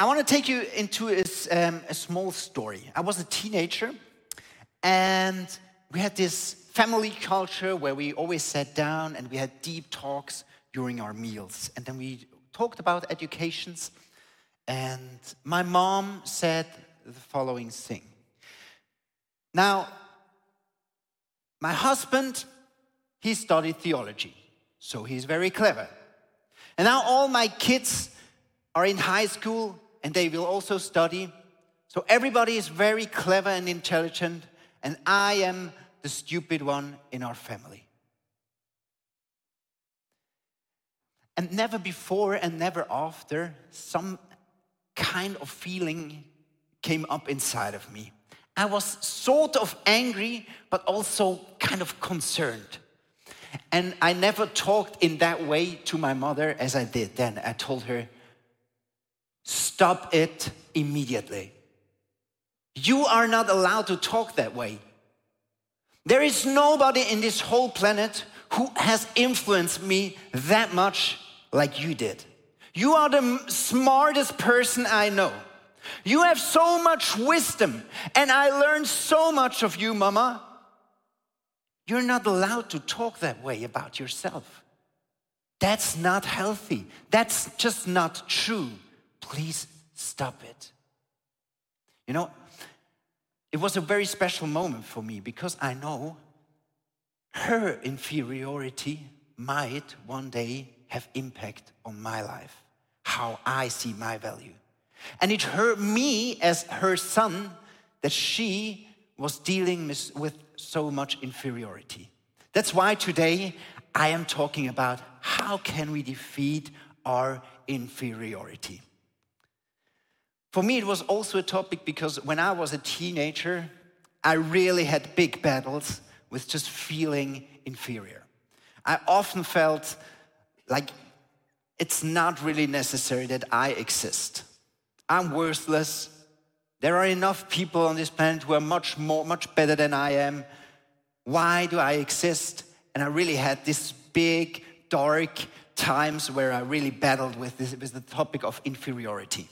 I want to take you into a, um, a small story. I was a teenager, and we had this family culture where we always sat down and we had deep talks during our meals. And then we talked about educations. And my mom said the following thing. Now, my husband, he studied theology, so he's very clever. And now all my kids are in high school and they will also study. So everybody is very clever and intelligent, and I am the stupid one in our family. And never before and never after, some kind of feeling came up inside of me. I was sort of angry, but also kind of concerned. And I never talked in that way to my mother as I did then. I told her, Stop it immediately. You are not allowed to talk that way. There is nobody in this whole planet who has influenced me that much like you did. You are the smartest person I know. You have so much wisdom, and I learned so much of you, Mama. You're not allowed to talk that way about yourself. That's not healthy. That's just not true. Please stop it. You know, it was a very special moment for me because I know her inferiority might one day have impact on my life, how I see my value. And it hurt me as her son that she was dealing with so much inferiority. That's why today I am talking about how can we defeat our inferiority. For me, it was also a topic because when I was a teenager, I really had big battles with just feeling inferior. I often felt like it's not really necessary that I exist. I'm worthless. There are enough people on this planet who are much more, much better than I am. Why do I exist? And I really had this big, dark times where I really battled with this, with the topic of inferiority.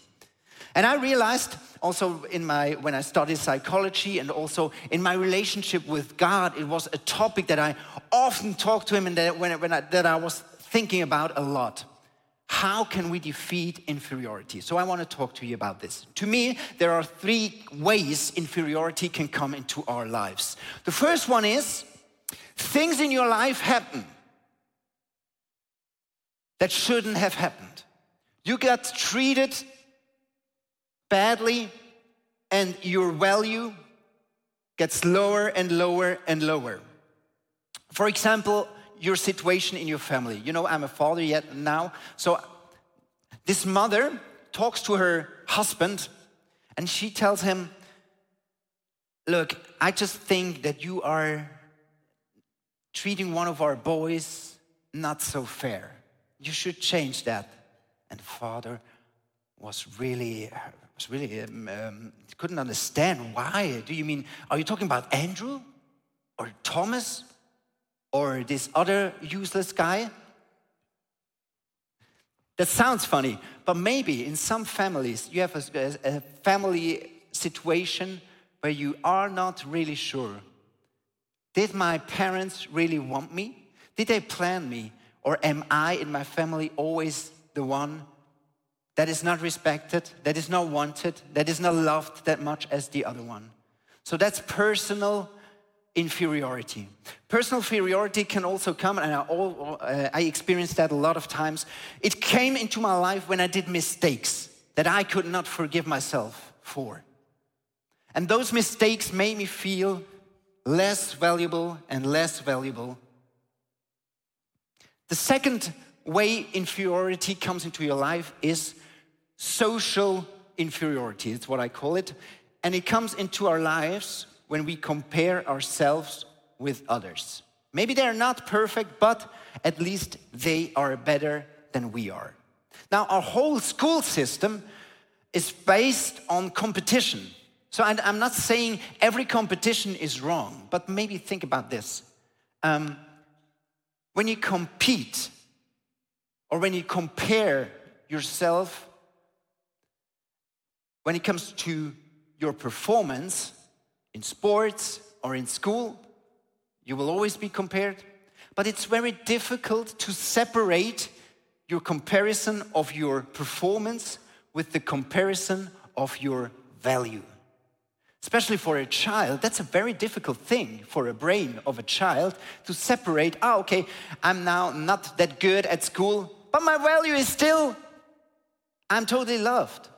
And I realized also in my, when I studied psychology and also in my relationship with God, it was a topic that I often talked to him and that, when, when I, that I was thinking about a lot. How can we defeat inferiority? So I want to talk to you about this. To me, there are three ways inferiority can come into our lives. The first one is things in your life happen that shouldn't have happened. You got treated badly and your value gets lower and lower and lower. For example, your situation in your family. You know, I'm a father yet now. So this mother talks to her husband and she tells him, Look, I just think that you are treating one of our boys not so fair. You should change that. And the father was really was really um, um, couldn't understand why. Do you mean are you talking about Andrew or Thomas or this other useless guy? That sounds funny, but maybe in some families you have a, a family situation where you are not really sure. Did my parents really want me? Did they plan me? Or am I in my family always the one that is not respected, that is not wanted, that is not loved that much as the other one. So that's personal inferiority. Personal inferiority can also come, and I, all, uh, I experienced that a lot of times. It came into my life when I did mistakes that I could not forgive myself for. And those mistakes made me feel less valuable and less valuable. The second way inferiority comes into your life is social inferiority. It's what I call it. And it comes into our lives when we compare ourselves with others. Maybe they're not perfect, but at least they are better than we are. Now, our whole school system is based on competition. So I'm not saying every competition is wrong, but maybe think about this. Um, when you compete or when you compare yourself when it comes to your performance in sports or in school, you will always be compared. But it's very difficult to separate your comparison of your performance with the comparison of your value. Especially for a child, that's a very difficult thing for a brain of a child to separate. Ah, okay, I'm now not that good at school, but my value is still, I'm totally loved.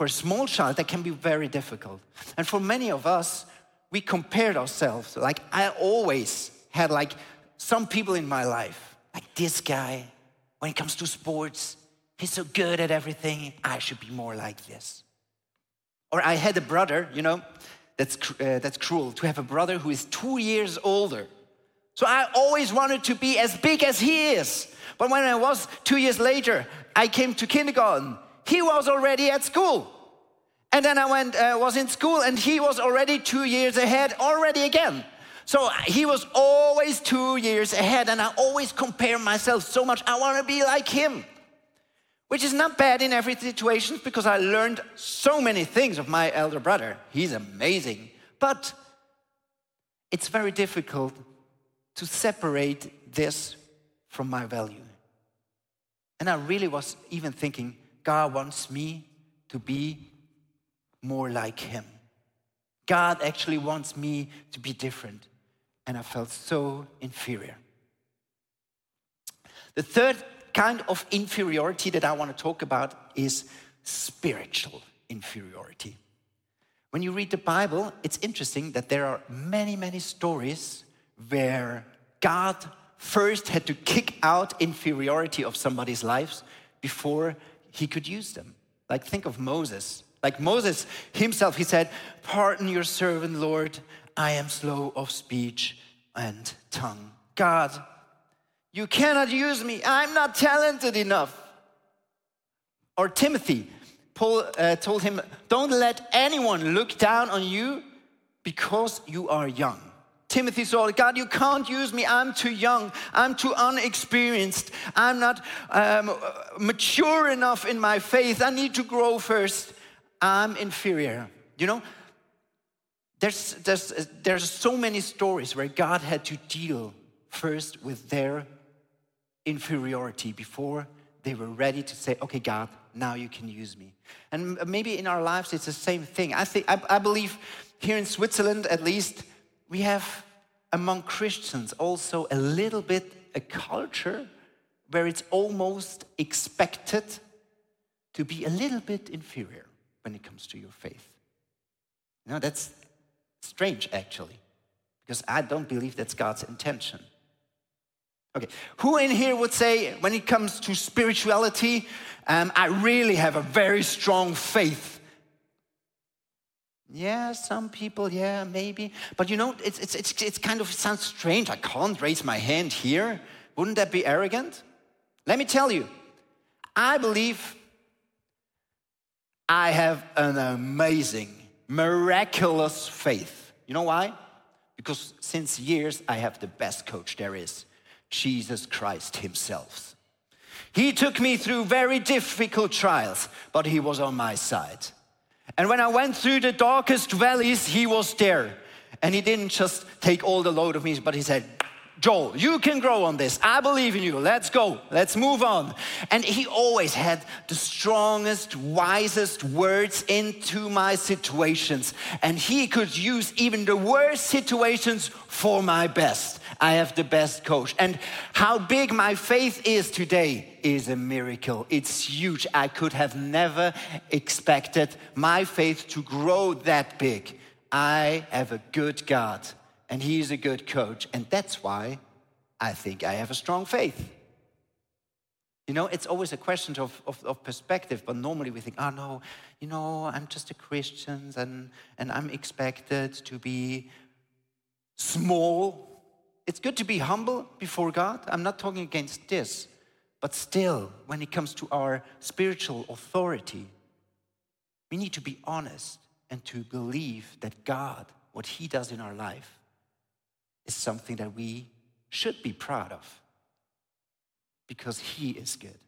For a small child, that can be very difficult. And for many of us, we compared ourselves. Like I always had like some people in my life, like this guy, when it comes to sports, he's so good at everything. I should be more like this. Or I had a brother, you know, that's, uh, that's cruel to have a brother who is two years older. So I always wanted to be as big as he is. But when I was two years later, I came to kindergarten he was already at school. And then I went, uh, was in school, and he was already two years ahead, already again. So he was always two years ahead, and I always compare myself so much. I want to be like him, which is not bad in every situation because I learned so many things of my elder brother. He's amazing. But it's very difficult to separate this from my value. And I really was even thinking, God wants me to be more like Him. God actually wants me to be different. And I felt so inferior. The third kind of inferiority that I want to talk about is spiritual inferiority. When you read the Bible, it's interesting that there are many, many stories where God first had to kick out inferiority of somebody's lives before he could use them. Like, think of Moses. Like Moses himself, he said, Pardon your servant, Lord, I am slow of speech and tongue. God, you cannot use me, I'm not talented enough. Or Timothy, Paul uh, told him, Don't let anyone look down on you because you are young. Timothy saw, God, you can't use me. I'm too young. I'm too unexperienced. I'm not um, mature enough in my faith. I need to grow first. I'm inferior. You know, there's, there's, there's so many stories where God had to deal first with their inferiority before they were ready to say, okay, God, now you can use me. And maybe in our lives, it's the same thing. I, think, I, I believe here in Switzerland, at least, we have among Christians also a little bit a culture where it's almost expected to be a little bit inferior when it comes to your faith. Know, that's strange actually, because I don't believe that's God's intention. Okay, who in here would say, when it comes to spirituality, um, I really have a very strong faith yeah, some people, yeah, maybe. But you know, it's, it's, it's, it's kind of sounds strange. I can't raise my hand here. Wouldn't that be arrogant? Let me tell you, I believe I have an amazing, miraculous faith. You know why? Because since years, I have the best coach there is Jesus Christ Himself. He took me through very difficult trials, but He was on my side. And when I went through the darkest valleys, he was there. And he didn't just take all the load of me, but he said, Joël, you can grow on this. I believe in you. Let's go. Let's move on. And he always had the strongest, wisest words into my situations. And he could use even the worst situations for my best. I have the best coach. And how big my faith is today is a miracle. It's huge. I could have never expected my faith to grow that big. I have a good God and he's a good coach. And that's why I think I have a strong faith. You know, it's always a question of, of, of, perspective, but normally we think, oh no, you know, I'm just a Christian and, and I'm expected to be small. It's good to be humble before God. I'm not talking against this. But still, when it comes to our spiritual authority, we need to be honest and to believe that God, what He does in our life, is something that we should be proud of because He is good.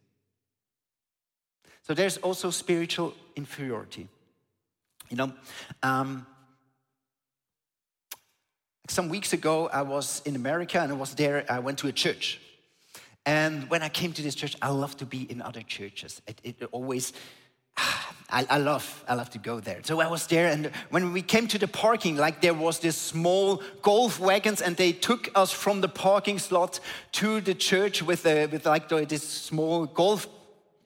So there's also spiritual inferiority. You know, um, some weeks ago, I was in America and I was there. I went to a church. And when I came to this church, I love to be in other churches. It, it always, I, I, love, I love to go there. So I was there, and when we came to the parking, like there was this small golf wagons, and they took us from the parking slot to the church with, a, with like this small golf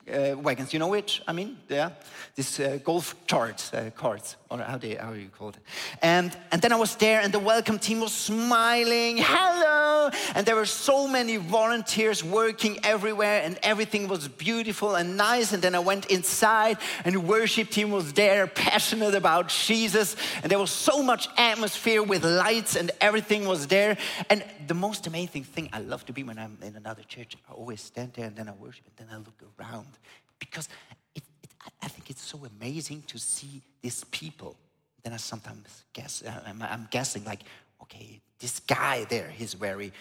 uh, wagons. You know which? I mean, yeah, this uh, golf charts, uh, carts, or how do you, how you call it? And and then I was there, and the welcome team was smiling, hello, and there were so many volunteers working everywhere, and everything was beautiful and nice. And then I went inside, and the worship team was there, passionate about Jesus, and there was so much atmosphere with lights, and everything was there. And the most amazing thing I love to be when I'm in another church, I always stand there and then I worship, and then I look around because it, it, I think it's so amazing to see these people. Then I sometimes guess, uh, I'm, I'm guessing like, okay, this guy there, he's very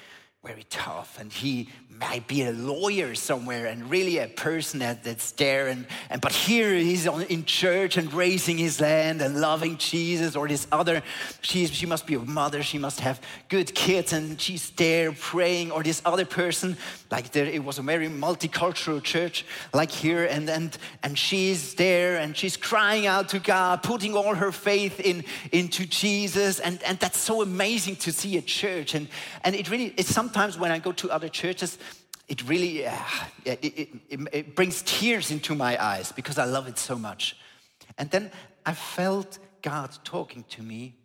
very tough and he might be a lawyer somewhere and really a person that, that's there and, and but here he's on, in church and raising his land and loving jesus or this other. She, she must be a mother she must have good kids and she's there praying or this other person like there it was a very multicultural church like here and and and she's there and she's crying out to god putting all her faith in into jesus and and that's so amazing to see a church and and it really it's something sometimes when I go to other churches, it really it, it, it brings tears into my eyes because I love it so much. And then I felt God talking to me.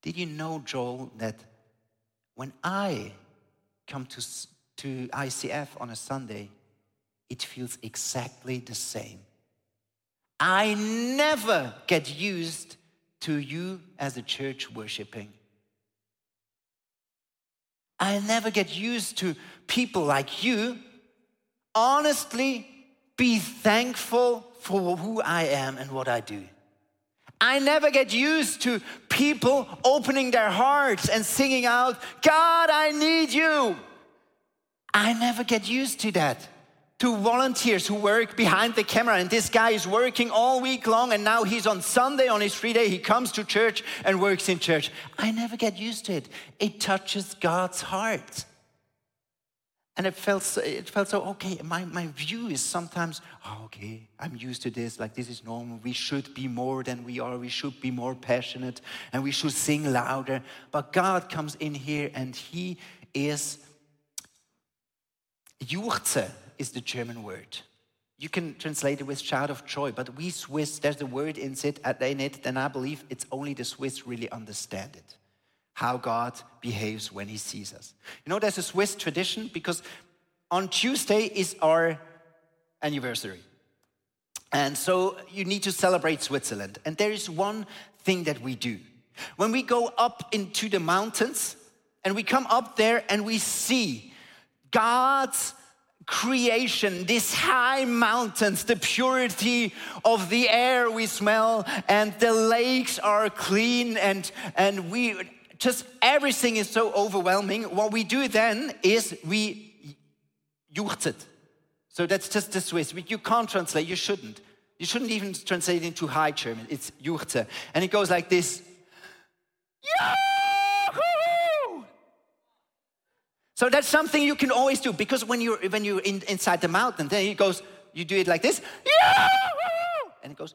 Did you know, Joël, that when I come to, to ICF on a Sunday, it feels exactly the same. I never get used to you as a church worshiping. I never get used to people like you. Honestly, be thankful for who I am and what I do. I never get used to people opening their hearts and singing out, God, I need you. I never get used to that to volunteers who work behind the camera. And this guy is working all week long, and now he's on Sunday on his free day. He comes to church and works in church. I never get used to it. It touches God's heart. And it felt so, it felt so okay. My, my view is sometimes, oh, okay, I'm used to this, like this is normal. We should be more than we are. We should be more passionate and we should sing louder. But God comes in here and He is juchze is the German word. You can translate it with shout of joy, but we Swiss, there's a word in it, in it, and I believe it's only the Swiss really understand it. How God behaves when he sees us. You know, there's a Swiss tradition because on Tuesday is our anniversary. And so you need to celebrate Switzerland. And there is one thing that we do. When we go up into the mountains and we come up there and we see God's creation, these high mountains, the purity of the air we smell, and the lakes are clean, and, and we just everything is so overwhelming. What we do then is we juchzet. So that's just the Swiss. You can't translate, you shouldn't. You shouldn't even translate into High German. It's juchze. And it goes like this. Yeah! So that's something you can always do because when you're when you're in, inside the mountain, then it goes, you do it like this, and it goes,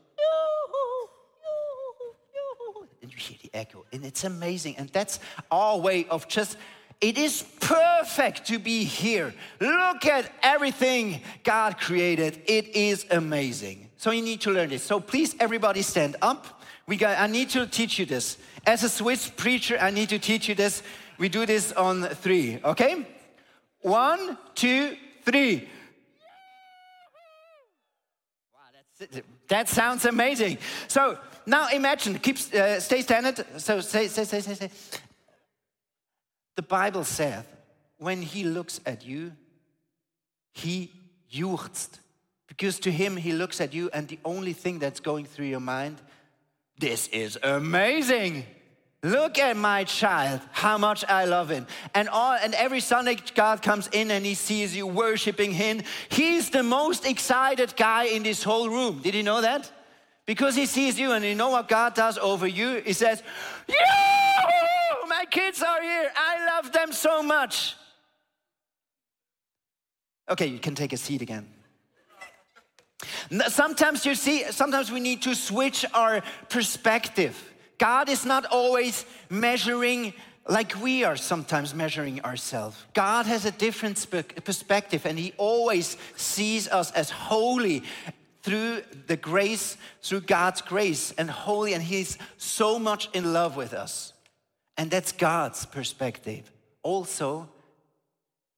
and you hear the echo, and it's amazing. And that's our way of just. It is perfect to be here. Look at everything God created. It is amazing. So you need to learn this. So please, everybody, stand up. We got. I need to teach you this. As a Swiss preacher, I need to teach you this. We do this on three, okay? One, two, three. Wow, that sounds amazing. So now imagine, keep, uh, stay standing. So say, say, say, say, say. The Bible says, when he looks at you, he juchzt. Because to him, he looks at you, and the only thing that's going through your mind, this is amazing. Look at my child, how much I love him. And all and every Sunday God comes in and he sees you worshiping him. He's the most excited guy in this whole room. Did you know that? Because he sees you and you know what God does over you? He says! My kids are here. I love them so much. Okay, you can take a seat again. Sometimes you see, sometimes we need to switch our perspective. God is not always measuring like we are sometimes measuring ourselves. God has a different perspective and He always sees us as holy through the grace, through God's grace and holy, and He's so much in love with us. And that's God's perspective. Also,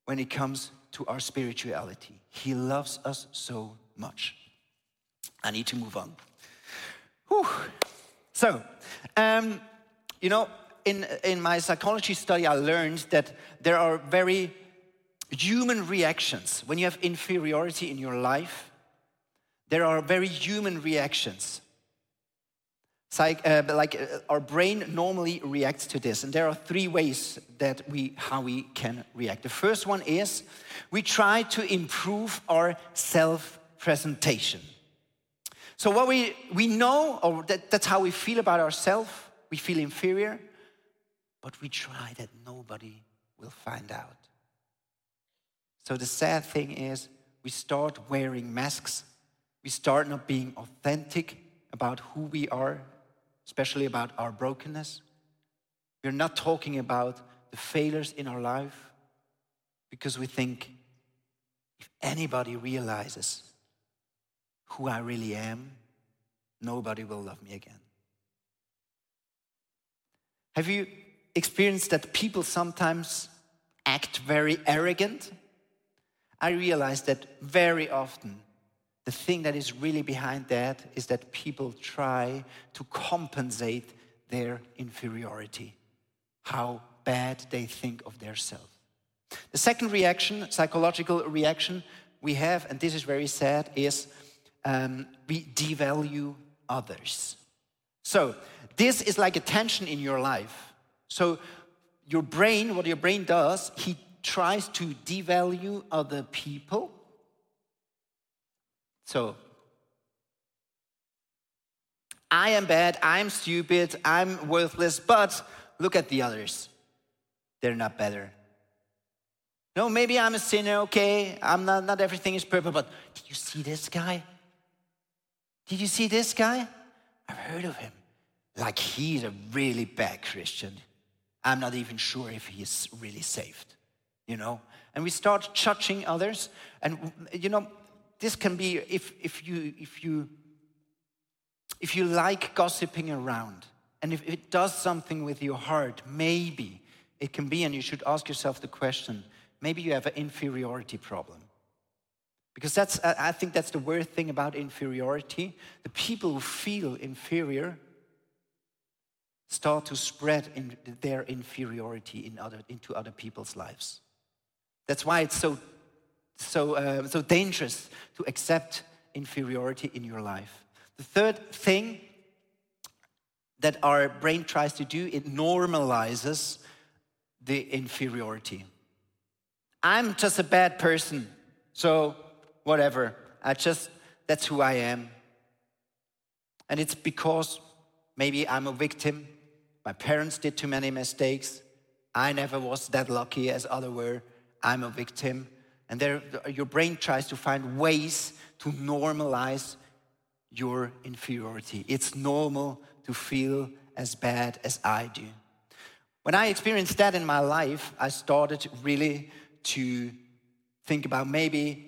when it comes to our spirituality, He loves us so much. I need to move on. Whew. So, um, you know, in, in my psychology study, I learned that there are very human reactions. When you have inferiority in your life, there are very human reactions. Psych, uh, like uh, our brain normally reacts to this, and there are three ways that we how we can react. The first one is we try to improve our self presentation. So what we we know, or that, that's how we feel about ourselves. We feel inferior, but we try that nobody will find out. So the sad thing is, we start wearing masks we start not being authentic about who we are, especially about our brokenness. We're not talking about the failures in our life because we think if anybody realizes who I really am, nobody will love me again. Have you experienced that people sometimes act very arrogant? I realize that very often the thing that is really behind that is that people try to compensate their inferiority, how bad they think of their self. The second reaction, psychological reaction we have, and this is very sad, is um, we devalue others. So, this is like a tension in your life. So, your brain, what your brain does, he tries to devalue other people so, I am bad, I'm stupid, I'm worthless, but look at the others. They're not better. No, maybe I'm a sinner, okay, I'm not, not everything is perfect, but do you see this guy? Did you see this guy? I've heard of him. Like he's a really bad Christian. I'm not even sure if he is really saved, you know? And we start judging others. And, you know, this can be if, if, you, if, you, if you like gossiping around and if it does something with your heart, maybe it can be, and you should ask yourself the question maybe you have an inferiority problem. Because that's, I think that's the worst thing about inferiority. The people who feel inferior start to spread in their inferiority in other, into other people's lives. That's why it's so so, uh, so dangerous to accept inferiority in your life. The third thing that our brain tries to do, it normalizes the inferiority. I'm just a bad person, so whatever. I just, that's who I am. And it's because maybe I'm a victim. My parents did too many mistakes. I never was that lucky as other were. I'm a victim. And there, your brain tries to find ways to normalize your inferiority. It's normal to feel as bad as I do. When I experienced that in my life, I started really to think about maybe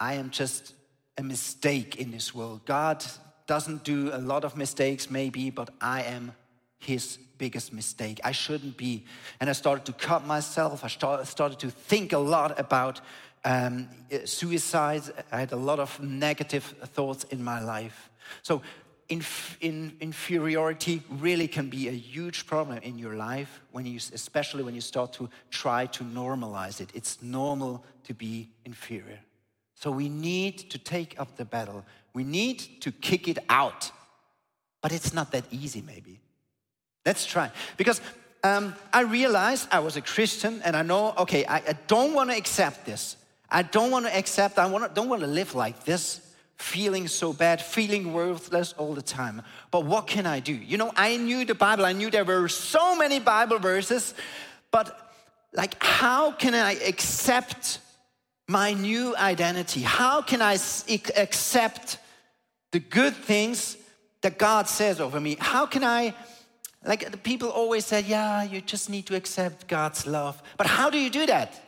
I am just a mistake in this world. God doesn't do a lot of mistakes, maybe, but I am his biggest mistake. I shouldn't be. And I started to cut myself. I started to think a lot about um, suicide. I had a lot of negative thoughts in my life. So, inf in, inferiority really can be a huge problem in your life when you, especially when you start to try to normalize it. It's normal to be inferior. So we need to take up the battle. We need to kick it out. But it's not that easy, maybe. Let's try. Because um, I realized I was a Christian and I know, okay, I, I don't want to accept this. I don't want to accept, I want to, don't want to live like this feeling so bad, feeling worthless all the time. But what can I do? You know, I knew the Bible, I knew there were so many Bible verses, but like, how can I accept my new identity? How can I accept the good things that God says over me? How can I, like, the people always said, yeah, you just need to accept God's love. But how do you do that?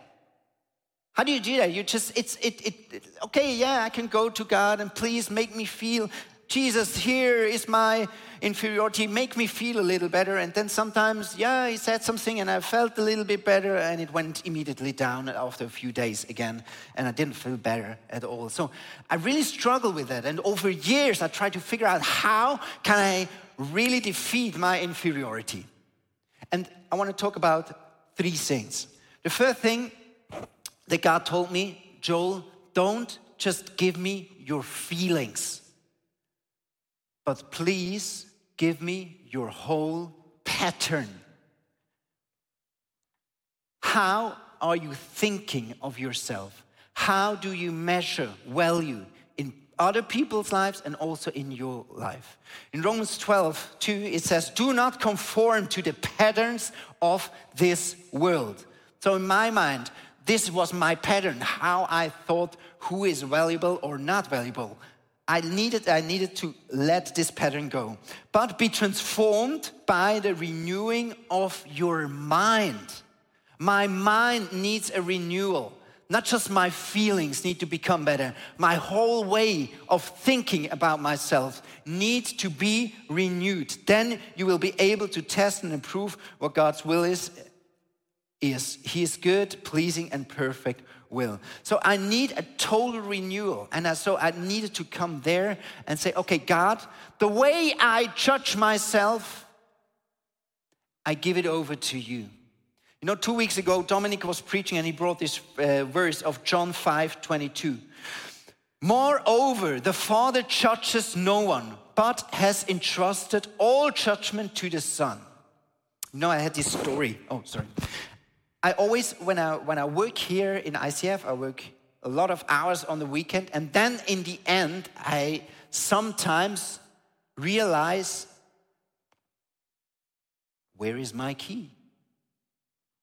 How do you do that? You just, it's, it, it, okay, yeah, I can go to God and please make me feel, Jesus, here is my inferiority, make me feel a little better. And then sometimes, yeah, he said something and I felt a little bit better and it went immediately down after a few days again and I didn't feel better at all. So I really struggle with that. And over years, I tried to figure out how can I really defeat my inferiority. And I want to talk about three things. The first thing that God told me, Joël, don't just give me your feelings, but please give me your whole pattern. How are you thinking of yourself? How do you measure value in other people's lives and also in your life? In Romans 12, 2, it says, Do not conform to the patterns of this world. So, in my mind, this was my pattern, how I thought who is valuable or not valuable. I needed, I needed to let this pattern go. But be transformed by the renewing of your mind. My mind needs a renewal. Not just my feelings need to become better. My whole way of thinking about myself needs to be renewed. Then you will be able to test and improve what God's will is He is good, pleasing, and perfect will. So I need a total renewal. And so I needed to come there and say, okay, God, the way I judge myself, I give it over to you. You know, two weeks ago, Dominic was preaching and he brought this uh, verse of John 5 22. Moreover, the Father judges no one, but has entrusted all judgment to the Son. You know, I had this story. Oh, sorry. I always, when I, when I work here in ICF, I work a lot of hours on the weekend. And then in the end, I sometimes realize where is my key?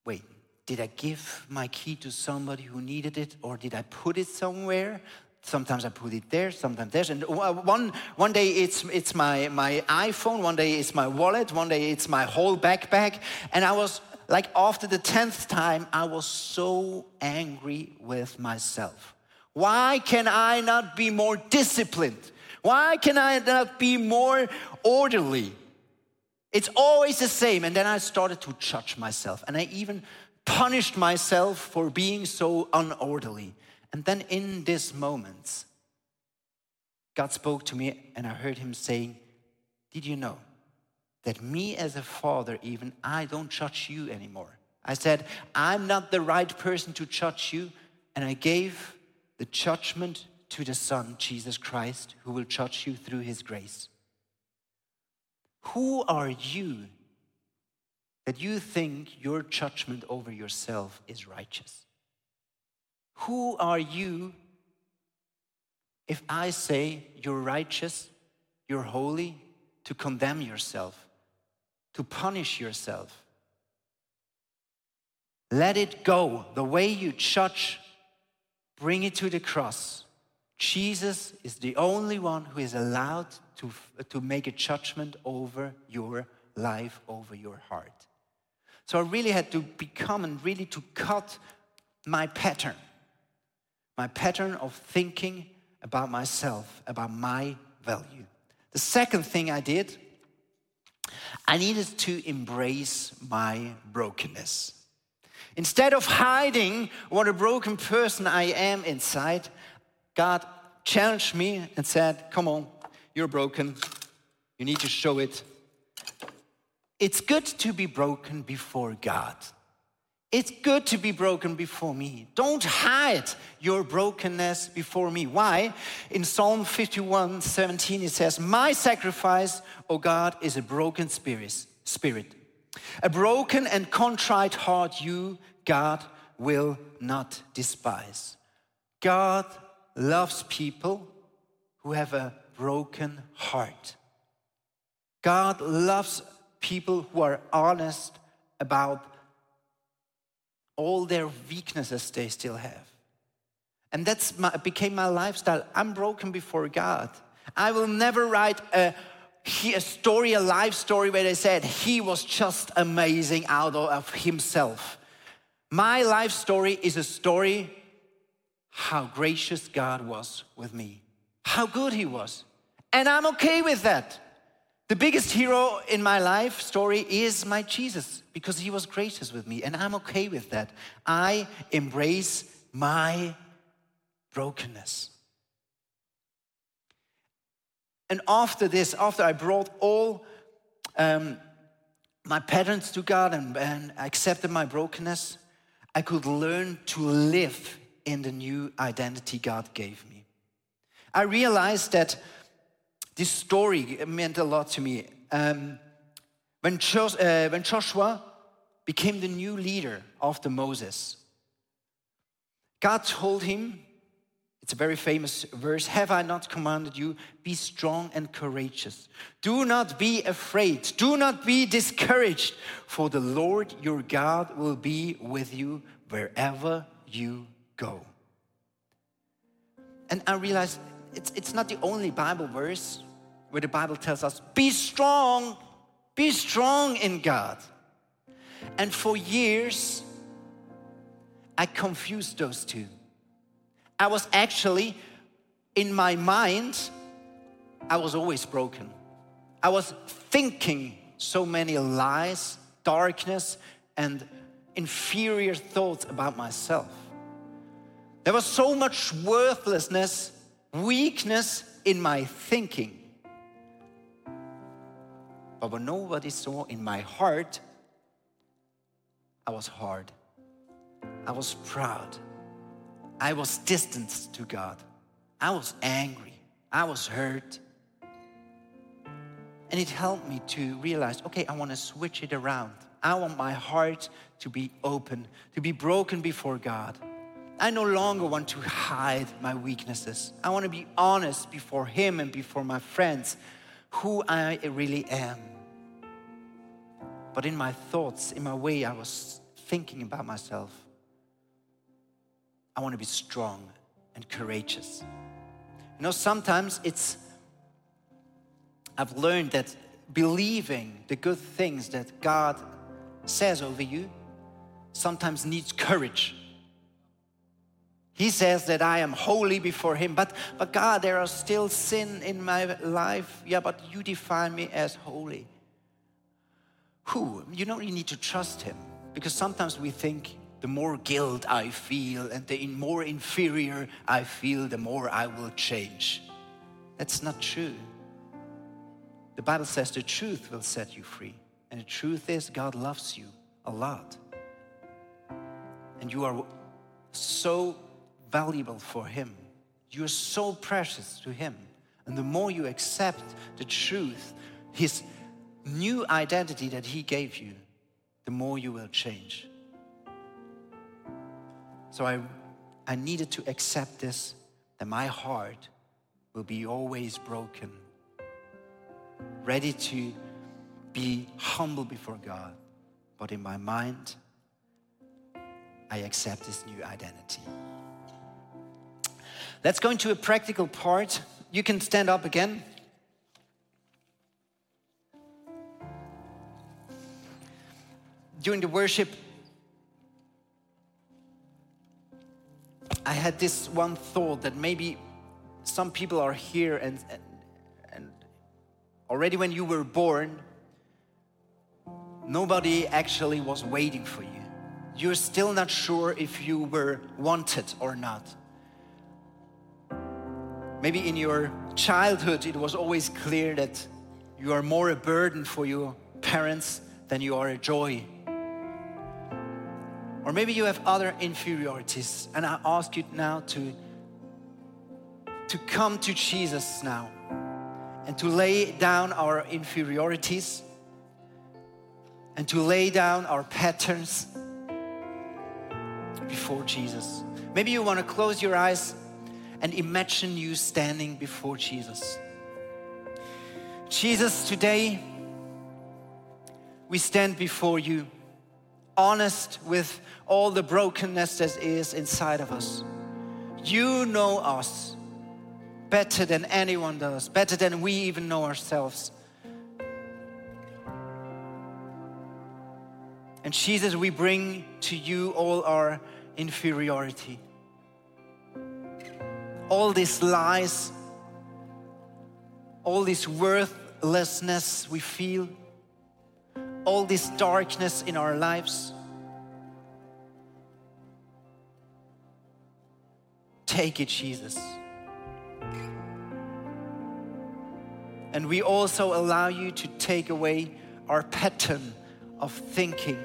Wait, did I give my key to somebody who needed it or did I put it somewhere? Sometimes I put it there, sometimes there. And uh, one, one day it's, it's my, my iPhone, one day it's my wallet, one day it's my whole backpack. And I was like after the 10th time, I was so angry with myself. Why can I not be more disciplined? Why can I not be more orderly? It's always the same. And then I started to judge myself. And I even punished myself for being so unorderly. And then in this moment, God spoke to me and I heard him saying, Did you know that me as a father, even I don't judge you anymore. I said, I'm not the right person to judge you, and I gave the judgment to the Son, Jesus Christ, who will judge you through his grace. Who are you that you think your judgment over yourself is righteous? Who are you if I say you're righteous, you're holy, to condemn yourself? To punish yourself. Let it go. The way you judge, bring it to the cross. Jesus is the only one who is allowed to, to make a judgment over your life, over your heart. So I really had to become and really to cut my pattern, my pattern of thinking about myself, about my value. The second thing I did I needed to embrace my brokenness. Instead of hiding what a broken person I am inside, God challenged me and said, Come on, you're broken. You need to show it. It's good to be broken before God. It's good to be broken before me. Don't hide your brokenness before me. Why? In Psalm 51 17, it says, My sacrifice, O God, is a broken spirit. spirit. A broken and contrite heart, you, God, will not despise. God loves people who have a broken heart. God loves people who are honest about all their weaknesses they still have. And that's my, became my lifestyle. I'm broken before God. I will never write a, a story, a life story where they said he was just amazing out of himself. My life story is a story how gracious God was with me, how good he was. And I'm okay with that. The biggest hero in my life story is my Jesus because he was gracious with me, and I'm okay with that. I embrace my brokenness. And after this, after I brought all um, my patterns to God and, and accepted my brokenness, I could learn to live in the new identity God gave me. I realized that this story meant a lot to me. Um, when, Jos uh, when Joshua became the new leader after Moses, God told him, it's a very famous verse, Have I not commanded you, be strong and courageous? Do not be afraid, do not be discouraged, for the Lord your God will be with you wherever you go. And I realized it's, it's not the only Bible verse where the Bible tells us, be strong, be strong in God. And for years, I confused those two. I was actually, in my mind, I was always broken. I was thinking so many lies, darkness, and inferior thoughts about myself. There was so much worthlessness, weakness in my thinking. But what nobody saw in my heart, I was hard. I was proud. I was distant to God. I was angry. I was hurt. And it helped me to realize okay, I want to switch it around. I want my heart to be open, to be broken before God. I no longer want to hide my weaknesses. I want to be honest before Him and before my friends who I really am. But in my thoughts, in my way I was thinking about myself, I want to be strong and courageous. You know, sometimes it's, I've learned that believing the good things that God says over you sometimes needs courage. He says that I am holy before Him, but, but God, there are still sin in my life. Yeah, but you define me as holy. Who? You don't really need to trust Him because sometimes we think the more guilt I feel and the more inferior I feel, the more I will change. That's not true. The Bible says the truth will set you free. And the truth is, God loves you a lot. And you are so valuable for Him. You're so precious to Him. And the more you accept the truth, His new identity that He gave you, the more you will change. So I, I needed to accept this that my heart will be always broken, ready to be humble before God. But in my mind, I accept this new identity. Let's go into a practical part. You can stand up again. During the worship, I had this one thought that maybe some people are here and, and, and already when you were born, nobody actually was waiting for you. You're still not sure if you were wanted or not. Maybe in your childhood, it was always clear that you are more a burden for your parents than you are a joy. Or maybe you have other inferiorities, and I ask you now to, to come to Jesus now and to lay down our inferiorities and to lay down our patterns before Jesus. Maybe you want to close your eyes and imagine you standing before Jesus. Jesus, today we stand before you, honest with all the brokenness that is inside of us. You know us better than anyone does, better than we even know ourselves. And Jesus, we bring to you all our inferiority. All these lies, all this worthlessness we feel, all this darkness in our lives. Take it, Jesus. And we also allow you to take away our pattern of thinking,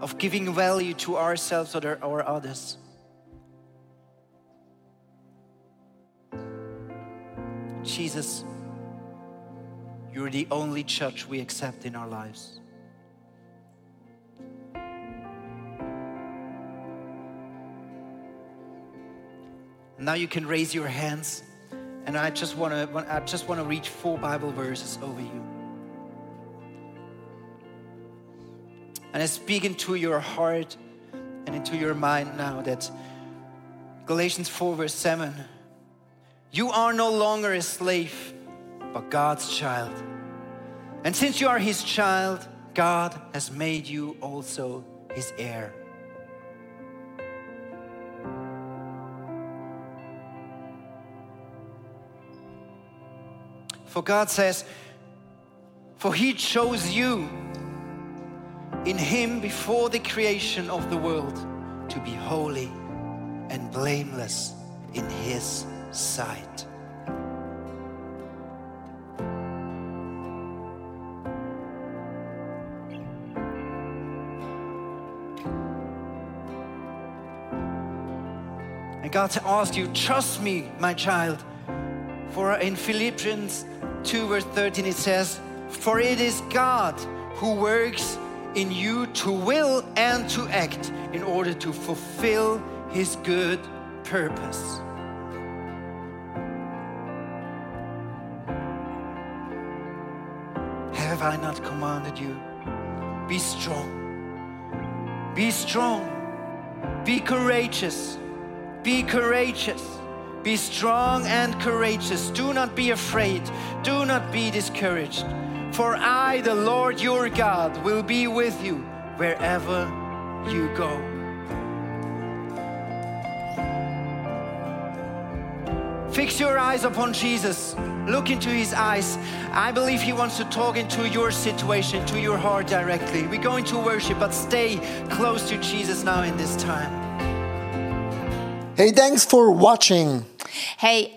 of giving value to ourselves or, others. Jesus, you're the only judge we accept in our lives. Now you can raise your hands, and I just want to I just want to read four Bible verses over you. And I speak into your heart and into your mind now that Galatians 4, verse 7 you are no longer a slave, but God's child. And since you are his child, God has made you also his heir. For God says, For he chose you in him before the creation of the world to be holy and blameless in his sight. And God asks you, trust me, my child. For in Philippians 2, verse 13, it says, For it is God who works in you to will and to act in order to fulfill his good purpose. I not commanded you? Be strong. Be strong. Be courageous. Be courageous. Be strong and courageous. Do not be afraid. Do not be discouraged. For I, the Lord your God, will be with you wherever you go. Fix your eyes upon Jesus. Look into his eyes. I believe he wants to talk into your situation, to your heart directly. We're going to worship, but stay close to Jesus now in this time. Hey, thanks for watching. Hey,